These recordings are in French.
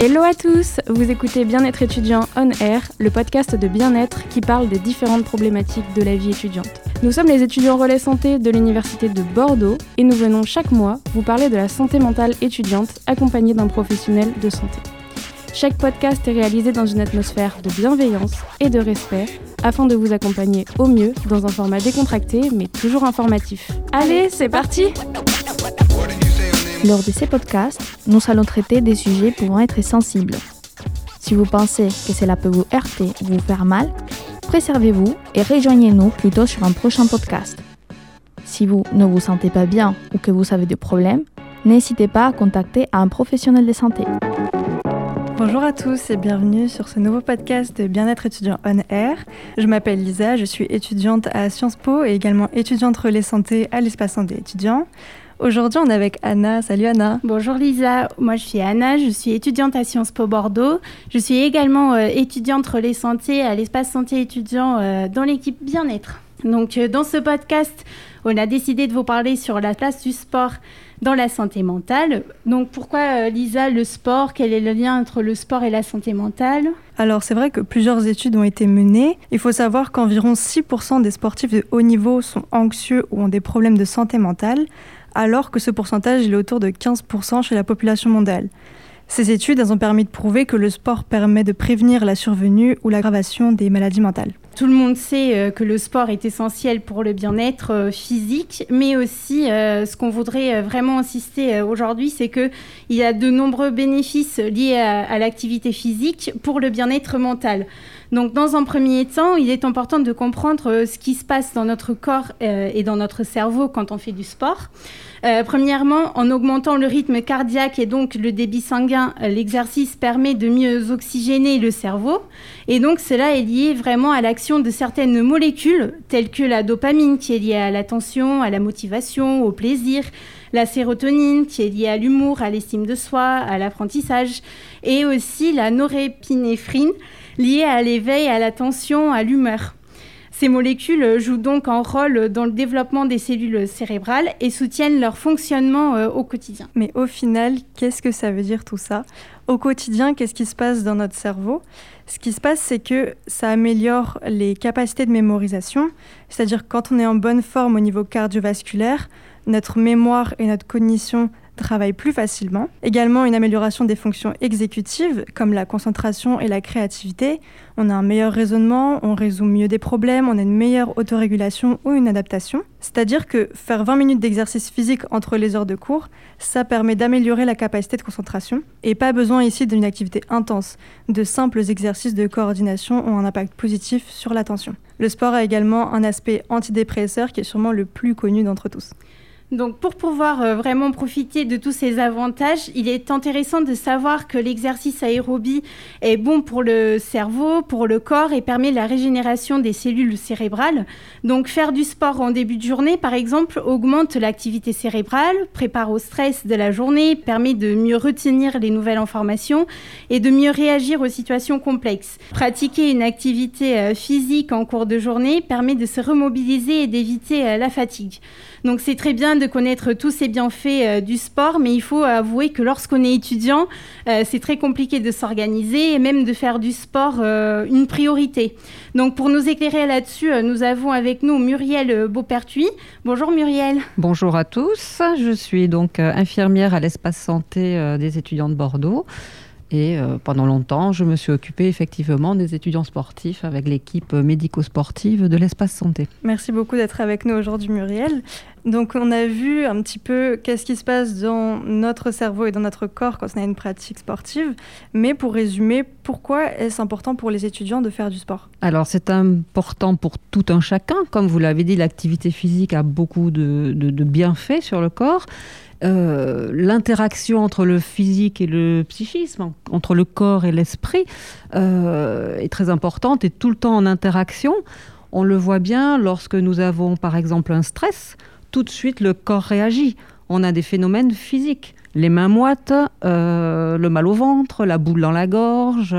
Hello à tous, vous écoutez Bien-être étudiant On Air, le podcast de bien-être qui parle des différentes problématiques de la vie étudiante. Nous sommes les étudiants relais santé de l'Université de Bordeaux et nous venons chaque mois vous parler de la santé mentale étudiante accompagnée d'un professionnel de santé. Chaque podcast est réalisé dans une atmosphère de bienveillance et de respect afin de vous accompagner au mieux dans un format décontracté mais toujours informatif. Allez, c'est parti lors de ces podcasts, nous allons traiter des sujets pouvant être sensibles. Si vous pensez que cela peut vous heurter ou vous faire mal, préservez-vous et rejoignez-nous plutôt sur un prochain podcast. Si vous ne vous sentez pas bien ou que vous avez des problèmes, n'hésitez pas à contacter un professionnel de santé. Bonjour à tous et bienvenue sur ce nouveau podcast de Bien-être étudiant On Air. Je m'appelle Lisa, je suis étudiante à Sciences Po et également étudiante relais santé à l'espace santé étudiant. Aujourd'hui, on est avec Anna. Salut Anna. Bonjour Lisa, moi je suis Anna, je suis étudiante à Sciences Po Bordeaux. Je suis également euh, étudiante relais santé à l'espace santé étudiant euh, dans l'équipe bien-être. Donc euh, dans ce podcast, on a décidé de vous parler sur la place du sport dans la santé mentale. Donc pourquoi Lisa le sport? Quel est le lien entre le sport et la santé mentale? Alors c'est vrai que plusieurs études ont été menées. Il faut savoir qu'environ 6% des sportifs de haut niveau sont anxieux ou ont des problèmes de santé mentale, alors que ce pourcentage est autour de 15% chez la population mondiale. Ces études ont permis de prouver que le sport permet de prévenir la survenue ou l'aggravation des maladies mentales. Tout le monde sait euh, que le sport est essentiel pour le bien-être euh, physique, mais aussi euh, ce qu'on voudrait vraiment insister aujourd'hui, c'est qu'il y a de nombreux bénéfices liés à l'activité physique pour le bien-être mental. Donc, dans un premier temps, il est important de comprendre ce qui se passe dans notre corps et dans notre cerveau quand on fait du sport. Premièrement, en augmentant le rythme cardiaque et donc le débit sanguin, l'exercice permet de mieux oxygéner le cerveau. Et donc, cela est lié vraiment à l'action de certaines molécules, telles que la dopamine, qui est liée à l'attention, à la motivation, au plaisir, la sérotonine, qui est liée à l'humour, à l'estime de soi, à l'apprentissage, et aussi la norépinéphrine, liées à l'éveil, à l'attention, à l'humeur. Ces molécules jouent donc un rôle dans le développement des cellules cérébrales et soutiennent leur fonctionnement euh, au quotidien. Mais au final, qu'est-ce que ça veut dire tout ça? Au quotidien, qu'est-ce qui se passe dans notre cerveau? Ce qui se passe, c'est que ça améliore les capacités de mémorisation, c'est-à-dire quand on est en bonne forme au niveau cardiovasculaire, notre mémoire et notre cognition travaillent plus facilement. Également une amélioration des fonctions exécutives comme la concentration et la créativité. On a un meilleur raisonnement, on résout mieux des problèmes, on a une meilleure autorégulation ou une adaptation. C'est-à-dire que faire 20 minutes d'exercice physique entre les heures de cours, ça permet d'améliorer la capacité de concentration. Et pas besoin ici d'une activité intense. De simples exercices de coordination ont un impact positif sur l'attention. Le sport a également un aspect antidépresseur qui est sûrement le plus connu d'entre tous. Donc pour pouvoir euh, vraiment profiter de tous ces avantages, il est intéressant de savoir que l'exercice aérobie est bon pour le cerveau, pour le corps et permet la régénération des cellules cérébrales. Donc faire du sport en début de journée, par exemple, augmente l'activité cérébrale, prépare au stress de la journée, permet de mieux retenir les nouvelles informations et de mieux réagir aux situations complexes. Pratiquer une activité euh, physique en cours de journée permet de se remobiliser et d'éviter euh, la fatigue. Donc c'est très bien de connaître tous ces bienfaits euh, du sport, mais il faut avouer que lorsqu'on est étudiant, euh, c'est très compliqué de s'organiser et même de faire du sport euh, une priorité. Donc pour nous éclairer là-dessus, nous avons avec nous Muriel Beaupertuis. Bonjour Muriel. Bonjour à tous, je suis donc infirmière à l'espace santé des étudiants de Bordeaux. Et euh, pendant longtemps, je me suis occupée effectivement des étudiants sportifs avec l'équipe médico-sportive de l'espace santé. Merci beaucoup d'être avec nous aujourd'hui, Muriel. Donc, on a vu un petit peu qu'est-ce qui se passe dans notre cerveau et dans notre corps quand on a une pratique sportive. Mais pour résumer, pourquoi est-ce important pour les étudiants de faire du sport? Alors, c'est important pour tout un chacun. Comme vous l'avez dit, l'activité physique a beaucoup de, de bienfaits sur le corps. Euh, l'interaction entre le physique et le psychisme, entre le corps et l'esprit, euh, est très importante et tout le temps en interaction. On le voit bien lorsque nous avons par exemple un stress, tout de suite le corps réagit. On a des phénomènes physiques, les mains moites, euh, le mal au ventre, la boule dans la gorge,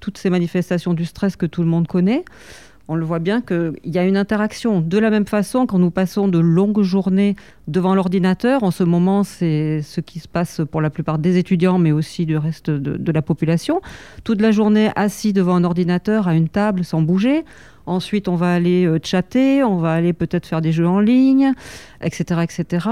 toutes ces manifestations du stress que tout le monde connaît. On le voit bien qu'il y a une interaction. De la même façon, quand nous passons de longues journées devant l'ordinateur, en ce moment, c'est ce qui se passe pour la plupart des étudiants, mais aussi du reste de, la population. Toute la journée assis devant un ordinateur, à une table, sans bouger. Ensuite, on va aller euh, chatter, on va aller peut-être faire des jeux en ligne, etc., etc.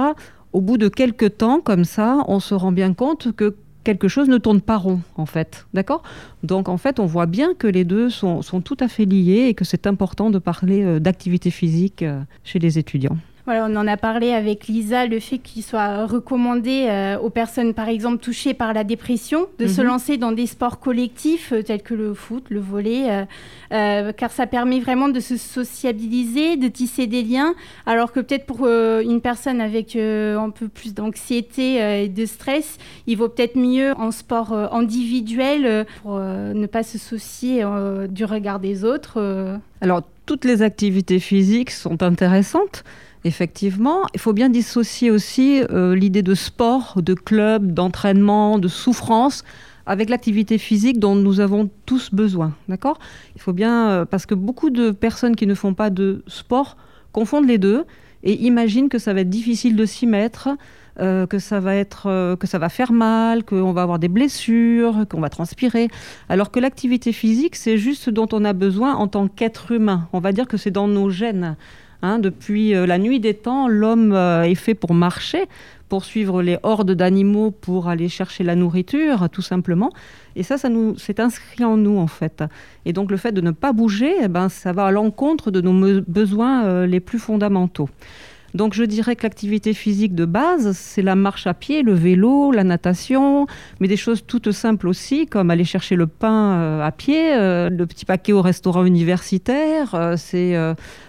Au bout de quelques temps, comme ça, on se rend bien compte que quelque chose ne tourne pas rond, en fait. D'accord? Donc, en fait, on voit bien que les deux sont, tout à fait liés et que c'est important de parler euh, d'activité physique euh, chez les étudiants. Voilà, on en a parlé avec Lisa, le fait qu'il soit recommandé euh, aux personnes, par exemple, touchées par la dépression, de se mhm. lancer dans des sports collectifs euh, tels que le foot, le volet, euh, car ça permet vraiment de se sociabiliser, de tisser des liens, alors que peut-être pour une personne avec un peu plus d'anxiété et de stress, il vaut peut-être mieux en sport individuel pour ne pas se soucier du regard des autres. Alors, toutes les activités physiques sont intéressantes. Effectivement, il faut bien dissocier aussi euh, l'idée de sport, de club, d'entraînement, de souffrance avec l'activité physique dont nous avons tous besoin. D'accord? Il faut bien, euh, parce que beaucoup de personnes qui ne font pas de sport confondent les deux et imaginent que ça va être difficile de s'y mettre, euh, que ça va être, que ça va faire mal, qu'on va avoir des blessures, qu'on va transpirer. Alors que l'activité physique, c'est juste ce dont on a besoin en tant qu'être humain. On va dire que c'est dans nos gènes. Hein, depuis euh, la nuit des temps, l'homme euh, est fait pour marcher, pour suivre les hordes d'animaux, pour aller chercher la nourriture, tout simplement. Et ça, ça nous, c'est inscrit en nous, en fait. Et donc, le fait de ne pas bouger, eh ben, ça va à l'encontre de nos besoins euh, les plus fondamentaux. Donc je dirais que l'activité physique de base, c'est la marche à pied, le vélo, la natation, mais des choses toutes simples aussi, comme aller chercher le pain à pied, le petit paquet au restaurant universitaire, c'est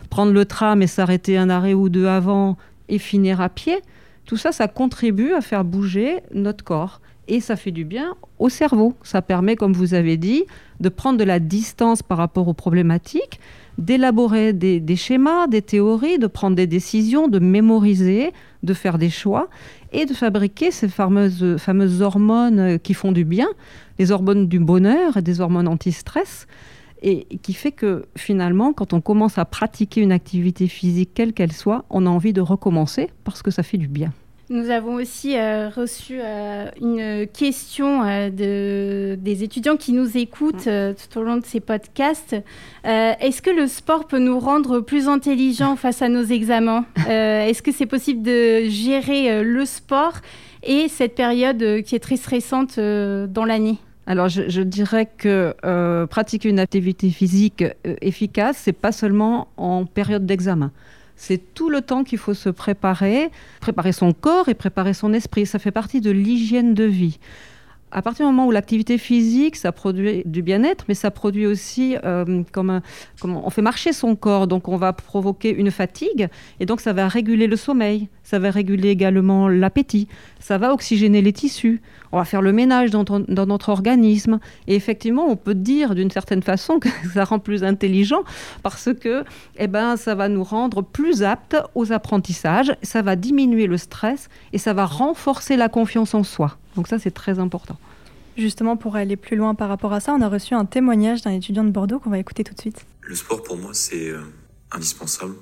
prendre le tram et s'arrêter un arrêt ou deux avant et finir à pied, tout ça, ça contribue à faire bouger notre corps. Et ça fait du bien au cerveau. Ça permet, comme vous avez dit, de prendre de la distance par rapport aux problématiques, d'élaborer des, schémas, des théories, de prendre des décisions, de mémoriser, de faire des choix et de fabriquer ces fameuses, fameuses hormones qui font du bien, les hormones du bonheur et des hormones anti-stress et qui fait que finalement, quand on commence à pratiquer une activité physique, quelle qu'elle soit, on a envie de recommencer parce que ça fait du bien. Nous avons aussi euh, reçu euh, une question euh, de, des étudiants qui nous écoutent tout au long de ces podcasts. Est-ce que le sport peut nous rendre plus intelligents face à nos examens? Est-ce que c'est possible de gérer le sport et cette période qui est très stressante dans l'année? Alors, je, dirais que pratiquer une activité physique efficace, c'est pas seulement en période d'examen. C'est tout le temps qu'il faut se préparer, préparer son corps et préparer son esprit. Ça fait partie de l'hygiène de vie. À partir du moment où l'activité physique, ça produit du bien-être, mais ça produit aussi euh, comme, on fait marcher son corps, donc on va provoquer une fatigue, et donc ça va réguler le sommeil, ça va réguler également l'appétit, ça va oxygéner les tissus, on va faire le ménage dans, dans notre organisme, et effectivement, on peut dire d'une certaine façon que ça rend plus intelligent parce que, eh ben, ça va nous rendre plus aptes aux apprentissages, ça va diminuer le stress et ça va renforcer la confiance en soi. Donc ça, c'est très important. Justement, pour aller plus loin par rapport à ça, on a reçu un témoignage d'un étudiant de Bordeaux qu'on va écouter tout de suite. Le sport, pour moi, c'est euh, indispensable.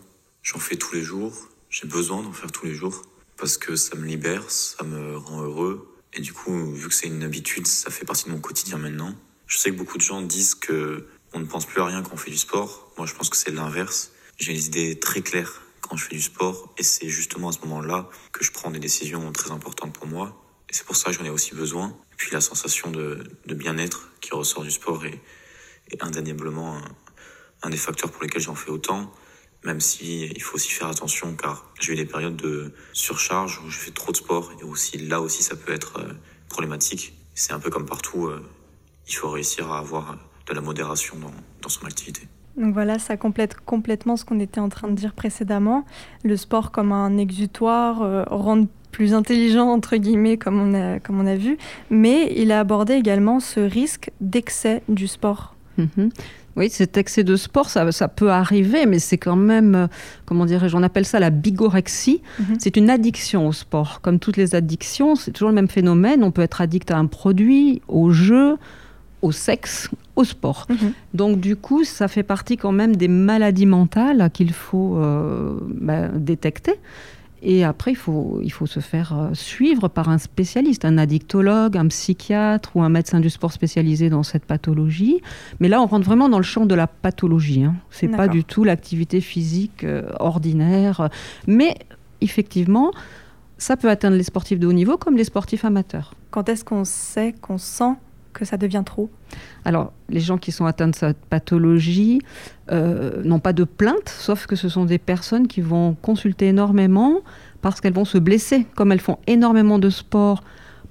J'en fais tous les jours. J'ai besoin d'en faire tous les jours parce que ça me libère, ça me rend heureux. Et du coup, vu que c'est une habitude, ça fait partie de mon quotidien maintenant. Je sais que beaucoup de gens disent que on ne pense plus à rien quand on fait du sport. Moi, je pense que c'est l'inverse. J'ai les idées très claires quand je fais du sport et c'est justement à ce moment-là que je prends des décisions très importantes pour moi et c'est pour ça que j'en ai aussi besoin. Et puis la sensation de, bien-être qui ressort du sport est, indéniablement un, des facteurs pour lesquels j'en fais autant. Même si il faut aussi faire attention car j'ai eu des périodes de surcharge où je fais trop de sport et aussi là aussi ça peut être euh, problématique. C'est un peu comme partout, euh, il faut réussir à avoir de la modération dans, dans son activité. Donc voilà, ça complète complètement ce qu'on était en train de dire précédemment. Le sport comme un exutoire, euh, rendre plus intelligent, entre guillemets, comme on a, comme on a vu, mais il a abordé également ce risque d'excès du sport. Mhm. Oui, cet excès de sport, ça, ça peut arriver, mais c'est quand même, euh, comment dirais-je, on appelle ça la bigorexie. Mhm. C'est une addiction au sport. Comme toutes les addictions, c'est toujours le même phénomène. On peut être addict à un produit, au jeu, au sexe, au sport. Mhm. Donc du coup, ça fait partie quand même des maladies mentales qu'il faut euh, bah, détecter. Et après, il faut, il faut se faire euh, suivre par un spécialiste, un addictologue, un psychiatre ou un médecin du sport spécialisé dans cette pathologie. Mais là, on rentre vraiment dans le champ de la pathologie. Hein. C'est pas du tout l'activité physique euh, ordinaire. Mais effectivement, ça peut atteindre les sportifs de haut niveau comme les sportifs amateurs. Quand est-ce qu'on sait, qu'on sent que ça devient trop Alors, les gens qui sont atteints de cette pathologie euh, n'ont pas de plainte, sauf que ce sont des personnes qui vont consulter énormément parce qu'elles vont se blesser. Comme elles font énormément de sport,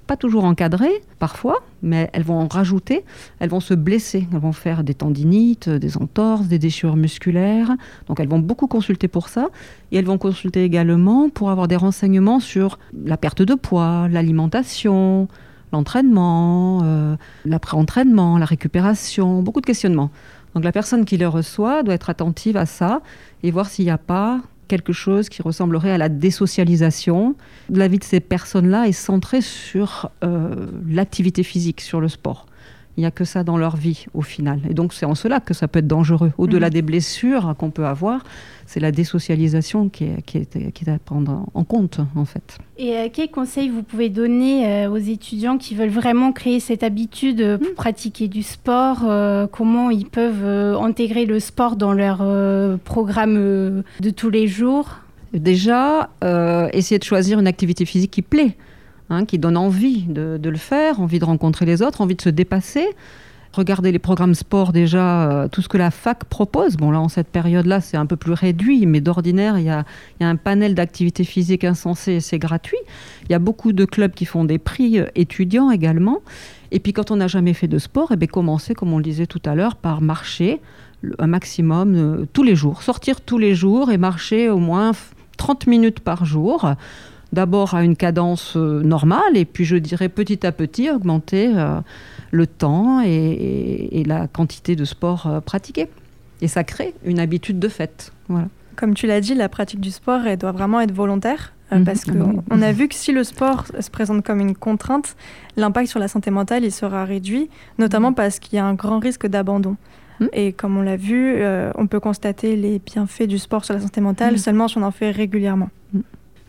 pas toujours encadré, parfois, mais elles vont en rajouter, elles vont se blesser. Elles vont faire des tendinites, des entorses, des déchirures musculaires. Donc, elles vont beaucoup consulter pour ça. Et elles vont consulter également pour avoir des renseignements sur la perte de poids, l'alimentation, l'entraînement, euh, l'après-entraînement, la récupération, beaucoup de questionnements. Donc la personne qui le reçoit doit être attentive à ça et voir s'il n'y a pas quelque chose qui ressemblerait à la désocialisation. La vie de ces personnes-là est centrée sur euh, l'activité physique, sur le sport. Il n'y a que ça dans leur vie au final. Et donc c'est en cela que ça peut être dangereux. Au-delà Mhm. des blessures qu'on peut avoir, c'est la désocialisation qui est, qui est, qui est à prendre en compte en fait. Et euh, quels conseils vous pouvez donner euh, aux étudiants qui veulent vraiment créer cette habitude euh, pour pratiquer du sport euh, Comment ils peuvent intégrer le sport dans leur programme de tous les jours? Déjà, essayer de choisir une activité physique qui plaît, hein, qui donne envie de, le faire, envie de rencontrer les autres, envie de se dépasser. Regardez les programmes sport déjà, euh, tout ce que la fac propose. Bon là, en cette période-là, c'est un peu plus réduit, mais d'ordinaire, il y a, y a un panel d'activités physiques insensées et c'est gratuit. Il y a beaucoup de clubs qui font des prix euh, étudiants également. Et puis quand on n'a jamais fait de sport, eh bien, commencer, comme on le disait tout à l'heure, par marcher un maximum euh, tous les jours. Sortir tous les jours et marcher au moins f- 30 minutes par jour. D'abord à une cadence euh, normale et puis je dirais petit à petit augmenter euh, le temps et, et- et la quantité de sport euh, pratiqué. Et ça crée une habitude de fait. Voilà. Comme tu l'as dit, la pratique du sport, elle doit vraiment être volontaire. Mhm. Parce Ah qu'on bah oui. on a vu que si le sport se présente comme une contrainte, l'impact sur la santé mentale, il sera réduit, notamment parce qu'il y a un grand risque d'abandon. Mhm. Et comme on l'a vu, euh, on peut constater les bienfaits du sport sur la santé mentale Mhm. seulement si on en fait régulièrement.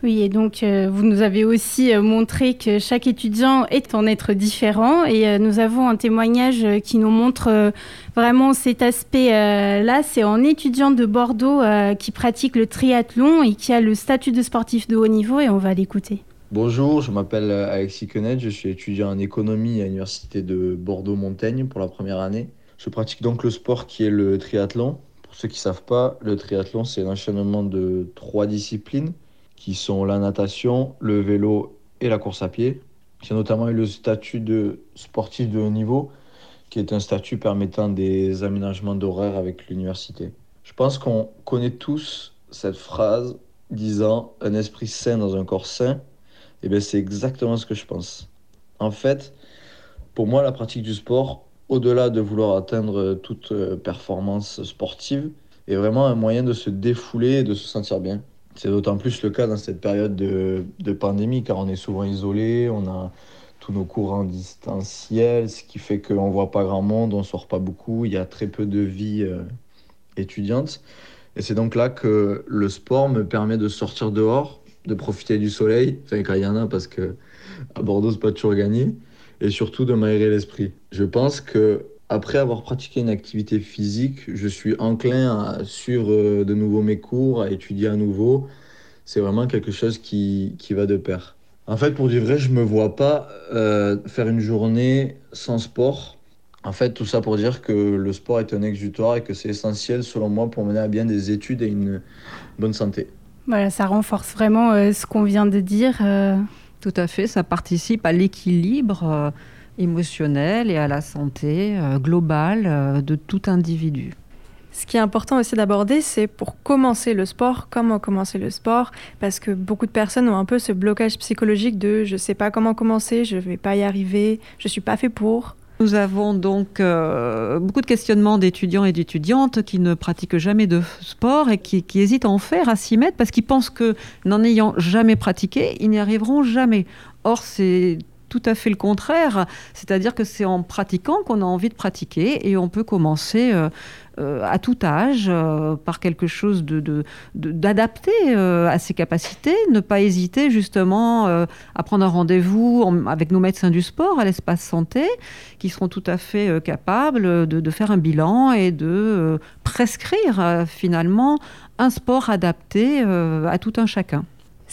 Oui, et donc euh, vous nous avez aussi euh, montré que chaque étudiant est un être différent et euh, nous avons un témoignage qui nous montre vraiment cet aspect-là. C'est un étudiant de Bordeaux qui pratique le triathlon et qui a le statut de sportif de haut niveau et on va l'écouter. Bonjour, je m'appelle Alexis Quenet, je suis étudiant en économie à l'université de Bordeaux-Montaigne pour la première année. Je pratique donc le sport qui est le triathlon. Pour ceux qui ne savent pas, le triathlon c'est l'enchaînement de trois disciplines qui sont la natation, le vélo et la course à pied. J'ai notamment eu le statut de sportif de haut niveau, qui est un statut permettant des aménagements d'horaire avec l'université. Je pense qu'on connaît tous cette phrase disant un esprit sain dans un corps sain. Et bien, c'est exactement ce que je pense. En fait, pour moi, la pratique du sport, au-delà de vouloir atteindre toute euh, performance sportive, est vraiment un moyen de se défouler et de se sentir bien. C'est d'autant plus le cas dans cette période de, pandémie, car on est souvent isolé, on a tous nos cours en distanciel, ce qui fait qu'on ne voit pas grand monde, on ne sort pas beaucoup, il y a très peu de vie euh, étudiante. Et c'est donc là que le sport me permet de sortir dehors, de profiter du soleil, enfin quand il y en a parce que à Bordeaux c'est pas toujours gagné, et surtout de m'aérer l'esprit. Je pense que après avoir pratiqué une activité physique, je suis enclin à suivre euh, de nouveau mes cours, à étudier à nouveau. C'est vraiment quelque chose qui, qui va de pair. En fait, pour du vrai, je me vois pas euh, faire une journée sans sport. En fait, tout ça pour dire que le sport est un exutoire et que c'est essentiel, selon moi, pour mener à bien des études et une bonne santé. Voilà, ça renforce vraiment euh, ce qu'on vient de dire. euh. Tout à fait, ça participe à l'équilibre euh, émotionnel et à la santé euh, globale euh, de tout individu. Ce qui est important aussi d'aborder, c'est pour commencer le sport, comment commencer le sport, parce que beaucoup de personnes ont un peu ce blocage psychologique de je sais pas comment commencer, je vais pas y arriver, je suis pas fait pour. Nous avons donc euh, beaucoup de questionnements d'étudiants et d'étudiantes qui ne pratiquent jamais de sport et qui, qui hésitent à en faire, à s'y mettre, parce qu'ils pensent que n'en ayant jamais pratiqué, ils n'y arriveront jamais. Or, c'est tout à fait le contraire. C'est-à-dire que c'est en pratiquant qu'on a envie de pratiquer et on peut commencer euh, euh, à tout âge euh, par quelque chose d'adapté à ses capacités. Ne pas hésiter justement à prendre un rendez-vous avec nos médecins du sport à l'espace santé qui seront tout à fait capables de, faire un bilan et de prescrire finalement un sport adapté à tout un chacun.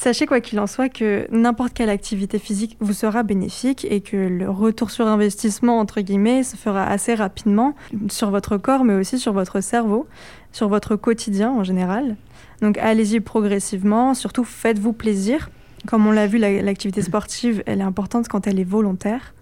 Sachez quoi qu'il en soit que n'importe quelle activité physique vous sera bénéfique et que le retour sur investissement, entre guillemets, se fera assez rapidement sur votre corps, mais aussi sur votre cerveau, sur votre quotidien en général. Donc allez-y progressivement, surtout faites-vous plaisir. Comme on l'a vu, l'activité sportive, elle est importante quand elle est volontaire.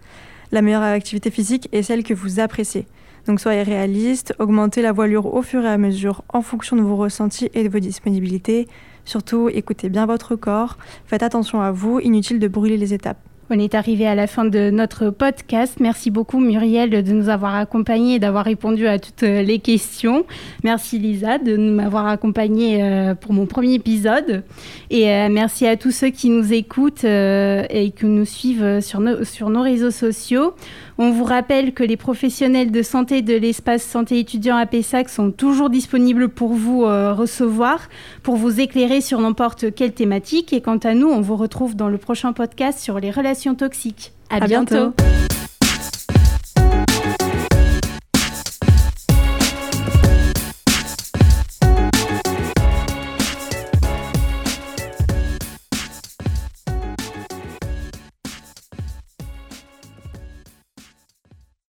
La meilleure activité physique est celle que vous appréciez. Donc soyez réaliste, augmentez la voilure au fur et à mesure en fonction de vos ressentis et de vos disponibilités. Surtout, écoutez bien votre corps, faites attention à vous, inutile de brûler les étapes. On est arrivé à la fin de notre podcast. Merci beaucoup Muriel de nous avoir accompagnés et d'avoir répondu à toutes les questions. Merci Lisa de m'avoir accompagnée euh, pour mon premier épisode. Et euh, merci à tous ceux qui nous écoutent euh, et qui nous suivent sur nos, sur nos réseaux sociaux. On vous rappelle que les professionnels de santé de l'espace santé étudiant à Pessac sont toujours disponibles pour vous euh, recevoir, pour vous éclairer sur n'importe quelle thématique. Et quant à nous, on vous retrouve dans le prochain podcast sur les relations toxiques. À, bientôt.